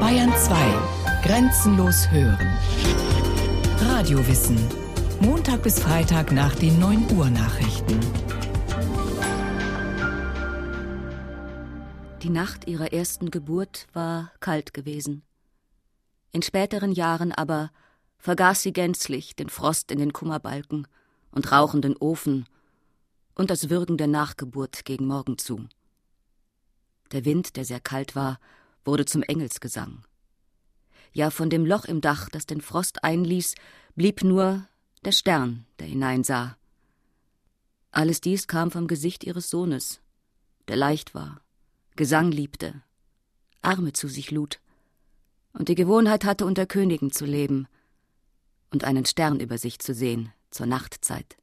Bayern 2. Grenzenlos hören. Radiowissen. Montag bis Freitag nach den 9 Uhr Nachrichten. Die Nacht ihrer ersten Geburt war kalt gewesen. In späteren Jahren aber vergaß sie gänzlich den Frost in den Kummerbalken und rauchenden Ofen und das Würgen der Nachgeburt gegen morgen zu. Der Wind, der sehr kalt war, wurde zum Engelsgesang. Ja, von dem Loch im Dach, das den Frost einließ, blieb nur der Stern, der hineinsah. Alles dies kam vom Gesicht ihres Sohnes, der leicht war, Gesang liebte, Arme zu sich lud und die Gewohnheit hatte, unter Königen zu leben und einen Stern über sich zu sehen zur Nachtzeit.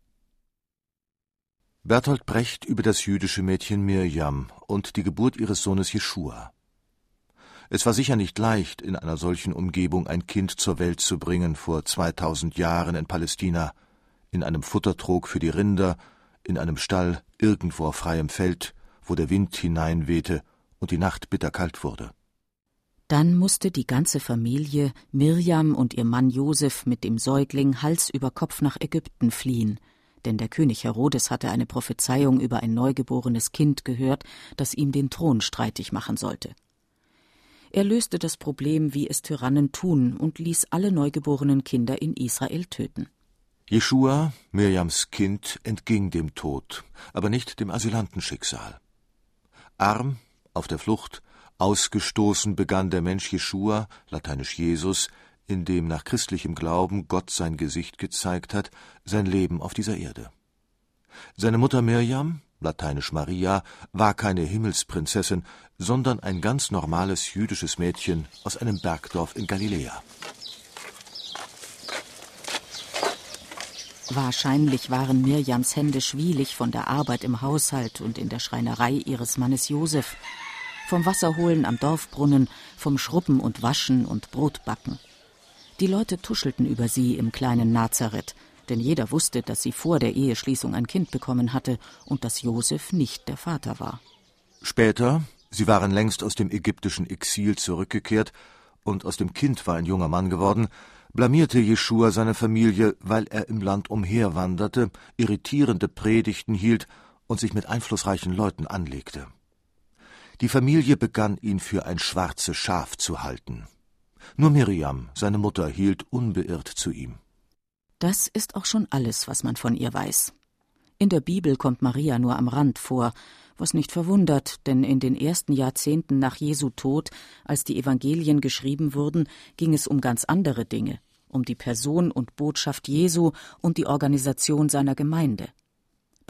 Bertolt Brecht über das jüdische Mädchen Mirjam und die Geburt ihres Sohnes Jeschua. Es war sicher nicht leicht, in einer solchen Umgebung ein Kind zur Welt zu bringen vor 2000 Jahren in Palästina, in einem Futtertrog für die Rinder, in einem Stall irgendwo auf freiem Feld, wo der Wind hineinwehte und die Nacht bitterkalt wurde. Dann musste die ganze Familie, Mirjam und ihr Mann Josef mit dem Säugling Hals über Kopf nach Ägypten fliehen, denn der König Herodes hatte eine Prophezeiung über ein neugeborenes Kind gehört, das ihm den Thron streitig machen sollte. Er löste das Problem, wie es Tyrannen tun, und ließ alle neugeborenen Kinder in Israel töten. Jeschua, Mirjams Kind, entging dem Tod, aber nicht dem Asylantenschicksal. Arm, auf der Flucht, ausgestoßen begann der Mensch Jeschua, lateinisch Jesus, in dem nach christlichem Glauben Gott sein Gesicht gezeigt hat, sein Leben auf dieser Erde. Seine Mutter Mirjam, lateinisch Maria, war keine Himmelsprinzessin, sondern ein ganz normales jüdisches Mädchen aus einem Bergdorf in Galiläa. Wahrscheinlich waren Mirjams Hände schwielig von der Arbeit im Haushalt und in der Schreinerei ihres Mannes Josef, vom Wasserholen am Dorfbrunnen, vom Schrubben und Waschen und Brotbacken. Die Leute tuschelten über sie im kleinen Nazareth, denn jeder wusste, dass sie vor der Eheschließung ein Kind bekommen hatte und dass Josef nicht der Vater war. Später, sie waren längst aus dem ägyptischen Exil zurückgekehrt und aus dem Kind war ein junger Mann geworden, blamierte Jeschua seine Familie, weil er im Land umherwanderte, irritierende Predigten hielt und sich mit einflussreichen Leuten anlegte. Die Familie begann ihn für ein schwarzes Schaf zu halten. Nur Miriam, seine Mutter, hielt unbeirrt zu ihm. Das ist auch schon alles, was man von ihr weiß. In der Bibel kommt Maria nur am Rand vor, was nicht verwundert, denn in den ersten Jahrzehnten nach Jesu Tod, als die Evangelien geschrieben wurden, ging es um ganz andere Dinge, um die Person und Botschaft Jesu und die Organisation seiner Gemeinde.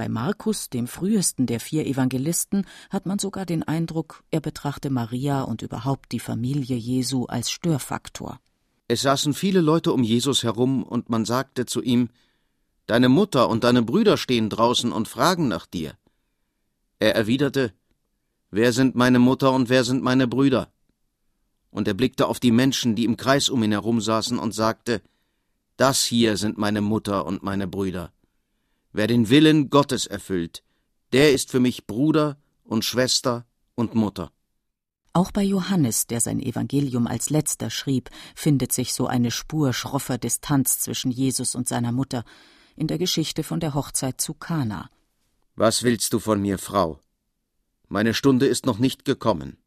Bei Markus, dem frühesten der vier Evangelisten, hat man sogar den Eindruck, er betrachte Maria und überhaupt die Familie Jesu als Störfaktor. Es saßen viele Leute um Jesus herum, und man sagte zu ihm Deine Mutter und deine Brüder stehen draußen und fragen nach dir. Er erwiderte Wer sind meine Mutter und wer sind meine Brüder? Und er blickte auf die Menschen, die im Kreis um ihn herum saßen, und sagte Das hier sind meine Mutter und meine Brüder. Wer den Willen Gottes erfüllt, der ist für mich Bruder und Schwester und Mutter. Auch bei Johannes, der sein Evangelium als letzter schrieb, findet sich so eine Spur schroffer Distanz zwischen Jesus und seiner Mutter in der Geschichte von der Hochzeit zu Kana. Was willst du von mir, Frau? Meine Stunde ist noch nicht gekommen.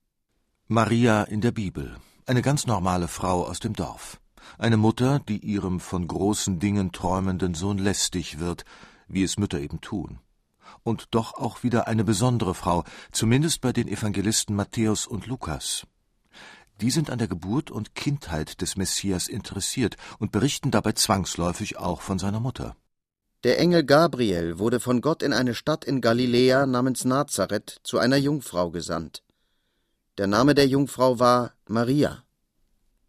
Maria in der Bibel, eine ganz normale Frau aus dem Dorf. Eine Mutter, die ihrem von großen Dingen träumenden Sohn lästig wird, wie es Mütter eben tun und doch auch wieder eine besondere Frau, zumindest bei den Evangelisten Matthäus und Lukas. Die sind an der Geburt und Kindheit des Messias interessiert und berichten dabei zwangsläufig auch von seiner Mutter. Der Engel Gabriel wurde von Gott in eine Stadt in Galiläa namens Nazareth zu einer Jungfrau gesandt. Der Name der Jungfrau war Maria.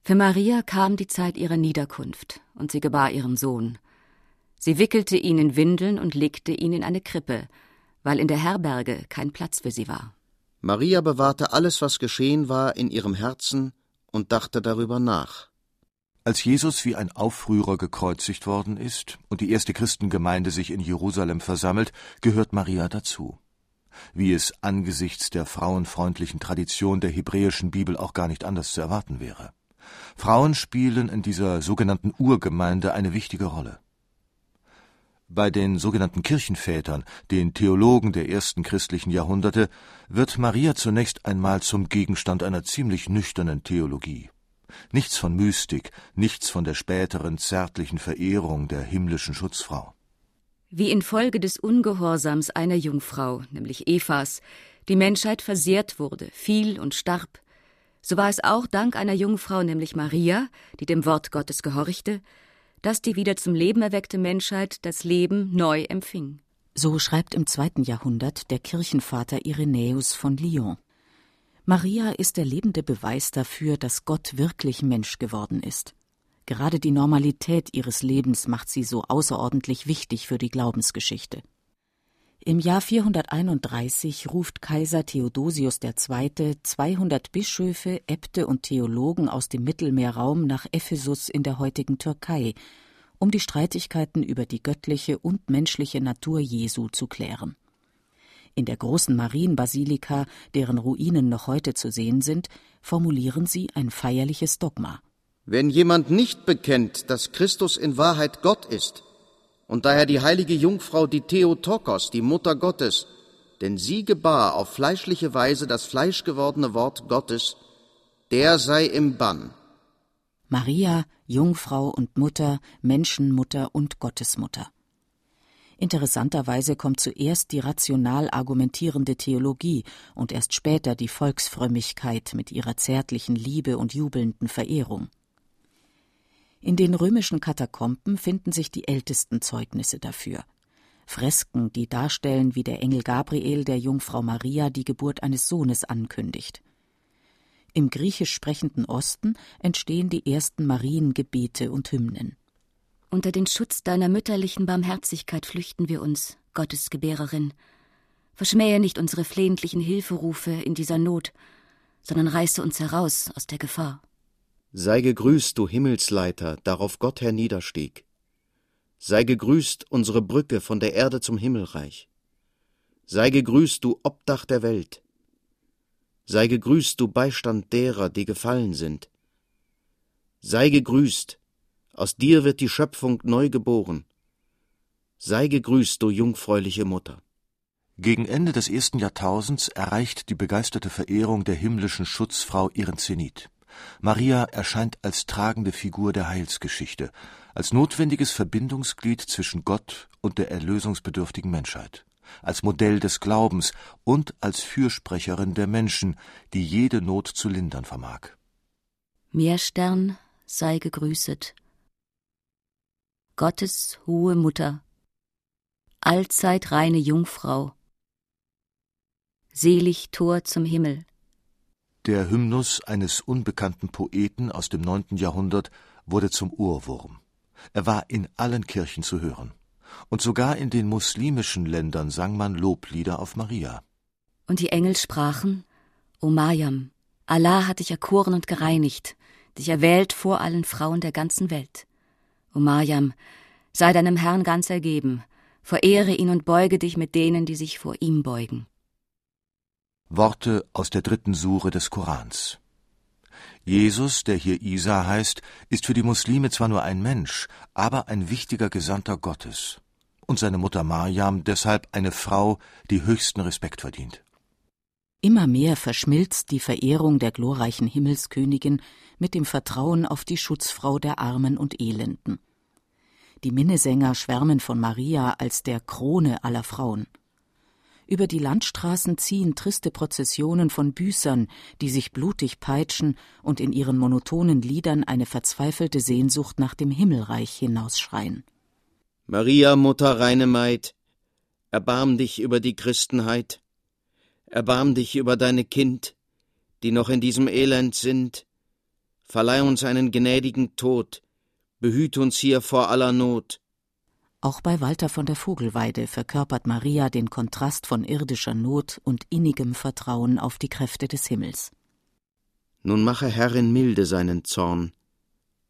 Für Maria kam die Zeit ihrer Niederkunft, und sie gebar ihren Sohn. Sie wickelte ihn in Windeln und legte ihn in eine Krippe, weil in der Herberge kein Platz für sie war. Maria bewahrte alles, was geschehen war, in ihrem Herzen und dachte darüber nach. Als Jesus wie ein Aufrührer gekreuzigt worden ist und die erste Christengemeinde sich in Jerusalem versammelt, gehört Maria dazu. wie es angesichts der frauenfreundlichen Tradition der hebräischen Bibel auch gar nicht anders zu erwarten wäre. Frauen spielen in dieser sogenannten Urgemeinde eine wichtige Rolle. Bei den sogenannten Kirchenvätern, den Theologen der ersten christlichen Jahrhunderte, wird Maria zunächst einmal zum Gegenstand einer ziemlich nüchternen Theologie. Nichts von Mystik, nichts von der späteren zärtlichen Verehrung der himmlischen Schutzfrau. Wie infolge des Ungehorsams einer Jungfrau, nämlich Evas, die Menschheit versehrt wurde, fiel und starb, so war es auch dank einer Jungfrau, nämlich Maria, die dem Wort Gottes gehorchte, dass die wieder zum Leben erweckte Menschheit das Leben neu empfing. So schreibt im zweiten Jahrhundert der Kirchenvater Irenäus von Lyon. Maria ist der lebende Beweis dafür, dass Gott wirklich Mensch geworden ist. Gerade die Normalität ihres Lebens macht sie so außerordentlich wichtig für die Glaubensgeschichte. Im Jahr 431 ruft Kaiser Theodosius II. 200 Bischöfe, Äbte und Theologen aus dem Mittelmeerraum nach Ephesus in der heutigen Türkei, um die Streitigkeiten über die göttliche und menschliche Natur Jesu zu klären. In der großen Marienbasilika, deren Ruinen noch heute zu sehen sind, formulieren sie ein feierliches Dogma. Wenn jemand nicht bekennt, dass Christus in Wahrheit Gott ist, und daher die heilige Jungfrau die Theotokos, die Mutter Gottes, denn sie gebar auf fleischliche Weise das fleischgewordene Wort Gottes, der sei im Bann. Maria, Jungfrau und Mutter, Menschenmutter und Gottesmutter. Interessanterweise kommt zuerst die rational argumentierende Theologie und erst später die Volksfrömmigkeit mit ihrer zärtlichen Liebe und jubelnden Verehrung. In den römischen Katakomben finden sich die ältesten Zeugnisse dafür. Fresken, die darstellen, wie der Engel Gabriel der Jungfrau Maria die Geburt eines Sohnes ankündigt. Im griechisch sprechenden Osten entstehen die ersten Mariengebete und Hymnen. Unter den Schutz deiner mütterlichen Barmherzigkeit flüchten wir uns, Gottes Gebärerin. Verschmähe nicht unsere flehentlichen Hilferufe in dieser Not, sondern reiße uns heraus aus der Gefahr. Sei gegrüßt, du Himmelsleiter, darauf Gott herniederstieg. Sei gegrüßt, unsere Brücke von der Erde zum Himmelreich. Sei gegrüßt, du Obdach der Welt. Sei gegrüßt, du Beistand derer, die gefallen sind. Sei gegrüßt, aus dir wird die Schöpfung neu geboren. Sei gegrüßt, du jungfräuliche Mutter. Gegen Ende des ersten Jahrtausends erreicht die begeisterte Verehrung der himmlischen Schutzfrau ihren Zenit. Maria erscheint als tragende Figur der Heilsgeschichte, als notwendiges Verbindungsglied zwischen Gott und der erlösungsbedürftigen Menschheit, als Modell des Glaubens und als Fürsprecherin der Menschen, die jede Not zu lindern vermag. Meerstern sei gegrüßet, Gottes hohe Mutter, allzeit reine Jungfrau, selig Tor zum Himmel. Der Hymnus eines unbekannten Poeten aus dem neunten Jahrhundert wurde zum Urwurm. Er war in allen Kirchen zu hören. Und sogar in den muslimischen Ländern sang man Loblieder auf Maria. Und die Engel sprachen, O Mariam, Allah hat dich erkoren und gereinigt, dich erwählt vor allen Frauen der ganzen Welt. O Mariam, sei deinem Herrn ganz ergeben, verehre ihn und beuge dich mit denen, die sich vor ihm beugen. Worte aus der dritten Sure des Korans. Jesus, der hier Isa heißt, ist für die Muslime zwar nur ein Mensch, aber ein wichtiger Gesandter Gottes. Und seine Mutter Mariam deshalb eine Frau, die höchsten Respekt verdient. Immer mehr verschmilzt die Verehrung der glorreichen Himmelskönigin mit dem Vertrauen auf die Schutzfrau der Armen und Elenden. Die Minnesänger schwärmen von Maria als der Krone aller Frauen. Über die Landstraßen ziehen triste Prozessionen von Büßern, die sich blutig peitschen und in ihren monotonen Liedern eine verzweifelte Sehnsucht nach dem Himmelreich hinausschreien. Maria, Mutter, reine Maid, erbarm dich über die Christenheit, erbarm dich über deine Kind, die noch in diesem Elend sind, verleih uns einen gnädigen Tod, behüt uns hier vor aller Not. Auch bei Walter von der Vogelweide verkörpert Maria den Kontrast von irdischer Not und innigem Vertrauen auf die Kräfte des Himmels. Nun mache Herrin milde seinen Zorn,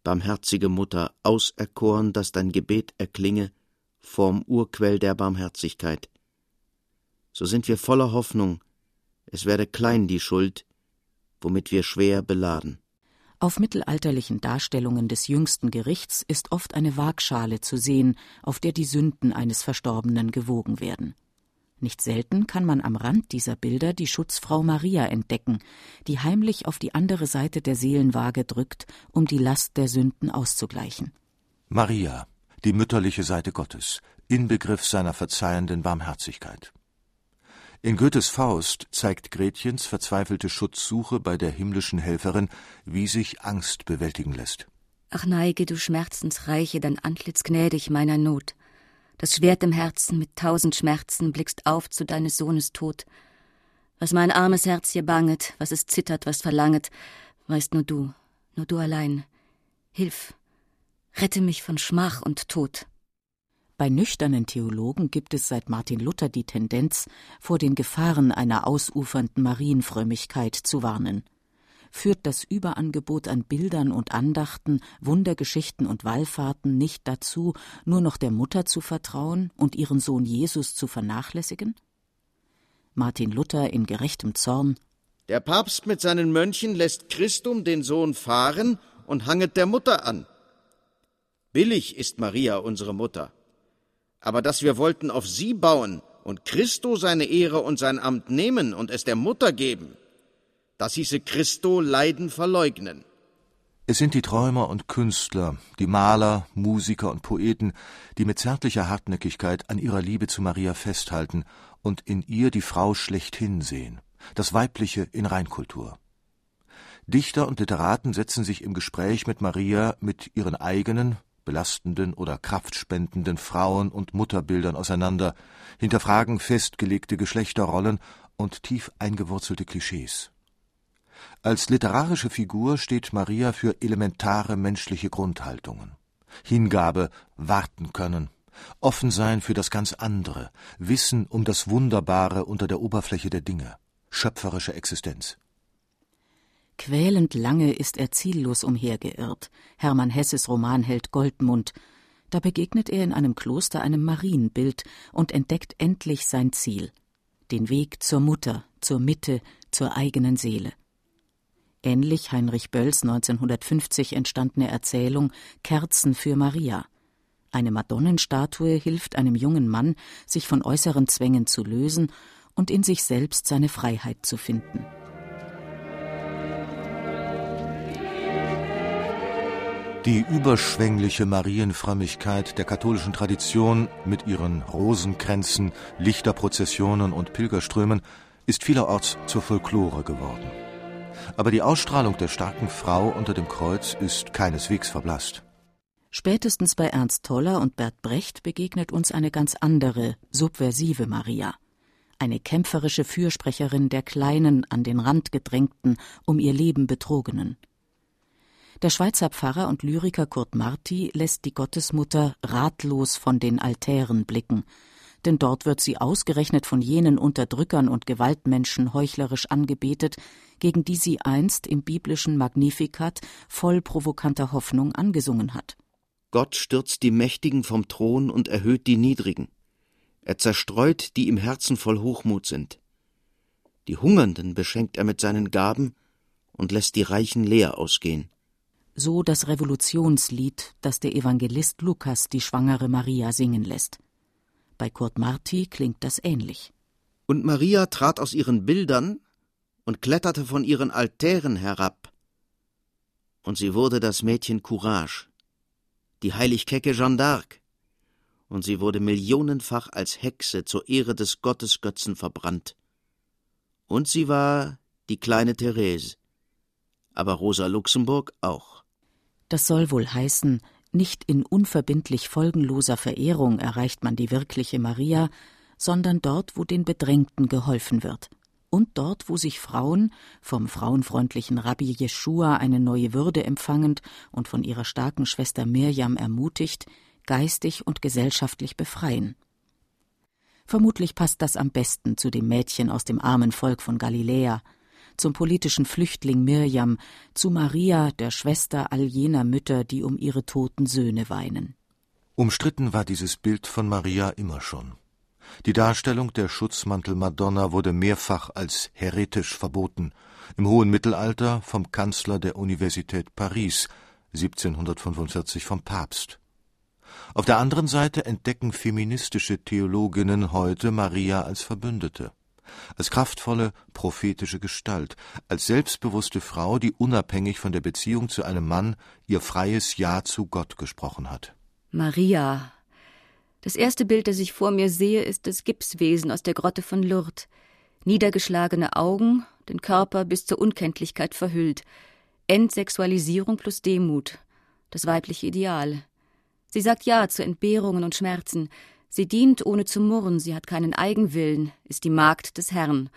barmherzige Mutter, auserkoren, dass dein Gebet erklinge vorm Urquell der Barmherzigkeit. so sind wir voller Hoffnung, es werde klein die Schuld, womit wir schwer beladen. Auf mittelalterlichen Darstellungen des jüngsten Gerichts ist oft eine Waagschale zu sehen, auf der die Sünden eines Verstorbenen gewogen werden. Nicht selten kann man am Rand dieser Bilder die Schutzfrau Maria entdecken, die heimlich auf die andere Seite der Seelenwaage drückt, um die Last der Sünden auszugleichen. Maria, die mütterliche Seite Gottes, Inbegriff seiner verzeihenden Barmherzigkeit. In Goethes Faust zeigt Gretchens verzweifelte Schutzsuche bei der himmlischen Helferin, wie sich Angst bewältigen lässt. Ach neige, du Schmerzensreiche, dein Antlitz gnädig meiner Not. Das Schwert im Herzen mit tausend Schmerzen blickst auf zu deines Sohnes Tod. Was mein armes Herz hier banget, was es zittert, was verlanget, weißt nur du, nur du allein. Hilf, rette mich von Schmach und Tod. Bei nüchternen Theologen gibt es seit Martin Luther die Tendenz, vor den Gefahren einer ausufernden Marienfrömmigkeit zu warnen. Führt das Überangebot an Bildern und Andachten, Wundergeschichten und Wallfahrten nicht dazu, nur noch der Mutter zu vertrauen und ihren Sohn Jesus zu vernachlässigen? Martin Luther in gerechtem Zorn Der Papst mit seinen Mönchen lässt Christum den Sohn fahren und hanget der Mutter an. Billig ist Maria unsere Mutter aber dass wir wollten auf sie bauen und Christo seine Ehre und sein Amt nehmen und es der Mutter geben, das hieße Christo Leiden verleugnen. Es sind die Träumer und Künstler, die Maler, Musiker und Poeten, die mit zärtlicher Hartnäckigkeit an ihrer Liebe zu Maria festhalten und in ihr die Frau schlechthin sehen, das Weibliche in Reinkultur. Dichter und Literaten setzen sich im Gespräch mit Maria mit ihren eigenen, belastenden oder kraftspendenden Frauen- und Mutterbildern auseinander, hinterfragen festgelegte Geschlechterrollen und tief eingewurzelte Klischees. Als literarische Figur steht Maria für elementare menschliche Grundhaltungen. Hingabe, warten können, offen sein für das ganz andere, Wissen um das Wunderbare unter der Oberfläche der Dinge, schöpferische Existenz. Quälend lange ist er ziellos umhergeirrt. Hermann Hesses Romanheld Goldmund. Da begegnet er in einem Kloster einem Marienbild und entdeckt endlich sein Ziel. Den Weg zur Mutter, zur Mitte, zur eigenen Seele. Ähnlich Heinrich Bölls 1950 entstandene Erzählung Kerzen für Maria. Eine Madonnenstatue hilft einem jungen Mann, sich von äußeren Zwängen zu lösen und in sich selbst seine Freiheit zu finden. Die überschwängliche Marienfrömmigkeit der katholischen Tradition mit ihren Rosenkränzen, Lichterprozessionen und Pilgerströmen ist vielerorts zur Folklore geworden. Aber die Ausstrahlung der starken Frau unter dem Kreuz ist keineswegs verblasst. Spätestens bei Ernst Toller und Bert Brecht begegnet uns eine ganz andere, subversive Maria. Eine kämpferische Fürsprecherin der kleinen, an den Rand gedrängten, um ihr Leben betrogenen. Der Schweizer Pfarrer und Lyriker Kurt Marti lässt die Gottesmutter ratlos von den Altären blicken, denn dort wird sie ausgerechnet von jenen Unterdrückern und Gewaltmenschen heuchlerisch angebetet, gegen die sie einst im biblischen Magnificat voll provokanter Hoffnung angesungen hat. Gott stürzt die Mächtigen vom Thron und erhöht die Niedrigen. Er zerstreut, die im Herzen voll Hochmut sind. Die Hungernden beschenkt er mit seinen Gaben und lässt die Reichen leer ausgehen so das Revolutionslied, das der Evangelist Lukas die schwangere Maria singen lässt. Bei Kurt Marti klingt das ähnlich. Und Maria trat aus ihren Bildern und kletterte von ihren Altären herab. Und sie wurde das Mädchen Courage, die heilig kecke Jeanne d'Arc, und sie wurde millionenfach als Hexe zur Ehre des Gottesgötzen verbrannt. Und sie war die kleine Therese, aber Rosa Luxemburg auch. Das soll wohl heißen, nicht in unverbindlich folgenloser Verehrung erreicht man die wirkliche Maria, sondern dort, wo den Bedrängten geholfen wird. Und dort, wo sich Frauen, vom frauenfreundlichen Rabbi Jeschua eine neue Würde empfangend und von ihrer starken Schwester Mirjam ermutigt, geistig und gesellschaftlich befreien. Vermutlich passt das am besten zu dem Mädchen aus dem armen Volk von Galiläa, zum politischen Flüchtling Mirjam, zu Maria, der Schwester all jener Mütter, die um ihre toten Söhne weinen. Umstritten war dieses Bild von Maria immer schon. Die Darstellung der Schutzmantel-Madonna wurde mehrfach als heretisch verboten, im hohen Mittelalter vom Kanzler der Universität Paris, 1745 vom Papst. Auf der anderen Seite entdecken feministische Theologinnen heute Maria als Verbündete, als kraftvolle, prophetische Gestalt, als selbstbewusste Frau, die unabhängig von der Beziehung zu einem Mann ihr freies Ja zu Gott gesprochen hat. Maria. Das erste Bild, das ich vor mir sehe, ist das Gipswesen aus der Grotte von Lourdes. Niedergeschlagene Augen, den Körper bis zur Unkenntlichkeit verhüllt. Entsexualisierung plus Demut. Das weibliche Ideal. Sie sagt Ja zu Entbehrungen und Schmerzen. Sie dient ohne zu murren, sie hat keinen Eigenwillen, ist die Magd des Herrn.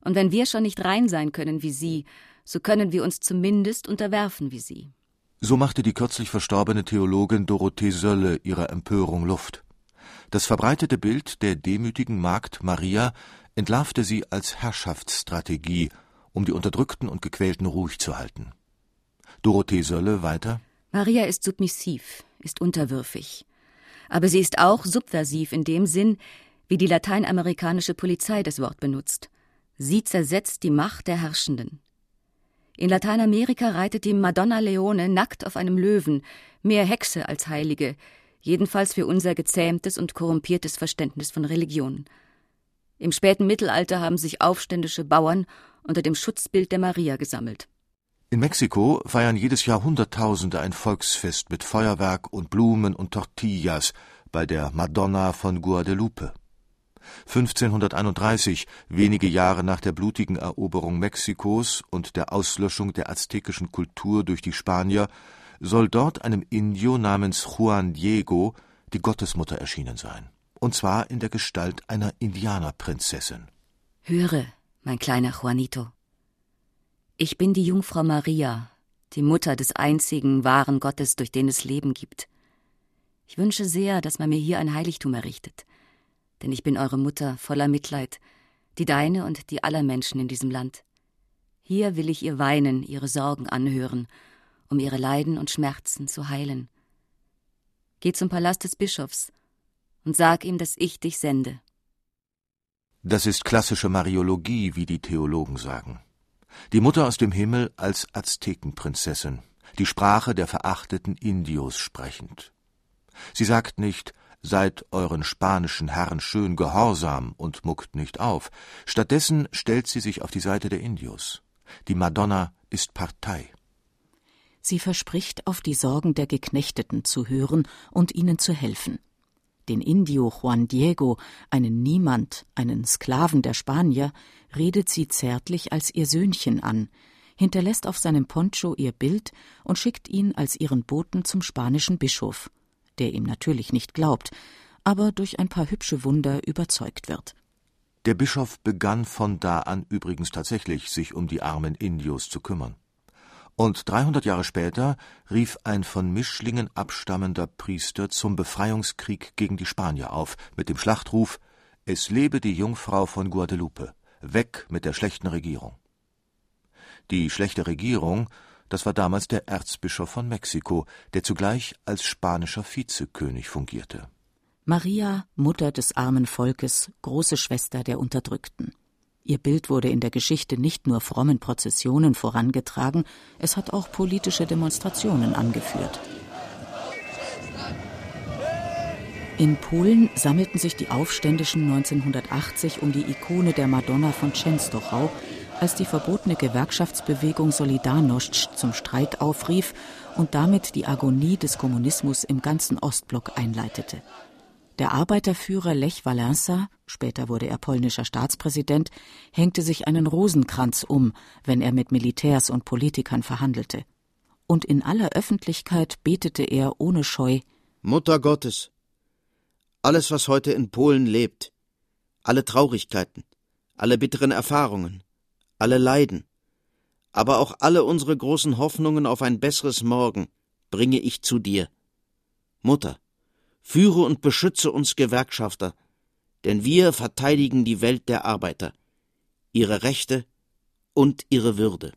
Und wenn wir schon nicht rein sein können wie sie, so können wir uns zumindest unterwerfen wie sie. So machte die kürzlich verstorbene Theologin Dorothee Sölle ihrer Empörung Luft. Das verbreitete Bild der demütigen Magd Maria entlarvte sie als Herrschaftsstrategie, um die Unterdrückten und Gequälten ruhig zu halten. Dorothee Sölle weiter Maria ist submissiv, ist unterwürfig. Aber sie ist auch subversiv in dem Sinn, wie die lateinamerikanische Polizei das Wort benutzt. Sie zersetzt die Macht der Herrschenden. In Lateinamerika reitet die Madonna Leone nackt auf einem Löwen, mehr Hexe als Heilige, jedenfalls für unser gezähmtes und korrumpiertes Verständnis von Religion. Im späten Mittelalter haben sich aufständische Bauern unter dem Schutzbild der Maria gesammelt. In Mexiko feiern jedes Jahr Hunderttausende ein Volksfest mit Feuerwerk und Blumen und Tortillas bei der Madonna von Guadalupe. 1531, wenige Jahre nach der blutigen Eroberung Mexikos und der Auslöschung der aztekischen Kultur durch die Spanier, soll dort einem Indio namens Juan Diego die Gottesmutter erschienen sein, und zwar in der Gestalt einer Indianerprinzessin. Höre, mein kleiner Juanito. Ich bin die Jungfrau Maria, die Mutter des einzigen wahren Gottes, durch den es Leben gibt. Ich wünsche sehr, dass man mir hier ein Heiligtum errichtet, denn ich bin eure Mutter voller Mitleid, die deine und die aller Menschen in diesem Land. Hier will ich ihr weinen, ihre Sorgen anhören, um ihre Leiden und Schmerzen zu heilen. Geh zum Palast des Bischofs und sag ihm, dass ich dich sende. Das ist klassische Mariologie, wie die Theologen sagen. Die Mutter aus dem Himmel als Aztekenprinzessin, die Sprache der verachteten Indios sprechend. Sie sagt nicht, seid euren spanischen Herren schön gehorsam und muckt nicht auf. Stattdessen stellt sie sich auf die Seite der Indios. Die Madonna ist Partei. Sie verspricht, auf die Sorgen der Geknechteten zu hören und ihnen zu helfen. Den Indio Juan Diego, einen Niemand, einen Sklaven der Spanier, redet sie zärtlich als ihr Söhnchen an, hinterlässt auf seinem Poncho ihr Bild und schickt ihn als ihren Boten zum spanischen Bischof, der ihm natürlich nicht glaubt, aber durch ein paar hübsche Wunder überzeugt wird. Der Bischof begann von da an übrigens tatsächlich, sich um die armen Indios zu kümmern. Und 300 Jahre später rief ein von Mischlingen abstammender Priester zum Befreiungskrieg gegen die Spanier auf, mit dem Schlachtruf Es lebe die Jungfrau von Guadalupe, weg mit der schlechten Regierung. Die schlechte Regierung, das war damals der Erzbischof von Mexiko, der zugleich als spanischer Vizekönig fungierte. Maria, Mutter des armen Volkes, große Schwester der Unterdrückten. Ihr Bild wurde in der Geschichte nicht nur frommen Prozessionen vorangetragen, es hat auch politische Demonstrationen angeführt. In Polen sammelten sich die Aufständischen 1980 um die Ikone der Madonna von Częstochow, als die verbotene Gewerkschaftsbewegung Solidarność zum Streik aufrief und damit die Agonie des Kommunismus im ganzen Ostblock einleitete. Der Arbeiterführer Lech Wałęsa, später wurde er polnischer Staatspräsident, hängte sich einen Rosenkranz um, wenn er mit Militärs und Politikern verhandelte. Und in aller Öffentlichkeit betete er ohne Scheu Mutter Gottes, alles, was heute in Polen lebt, alle Traurigkeiten, alle bitteren Erfahrungen, alle Leiden, aber auch alle unsere großen Hoffnungen auf ein besseres Morgen bringe ich zu dir. Mutter, führe und beschütze uns Gewerkschafter, denn wir verteidigen die Welt der Arbeiter, ihre Rechte und ihre Würde.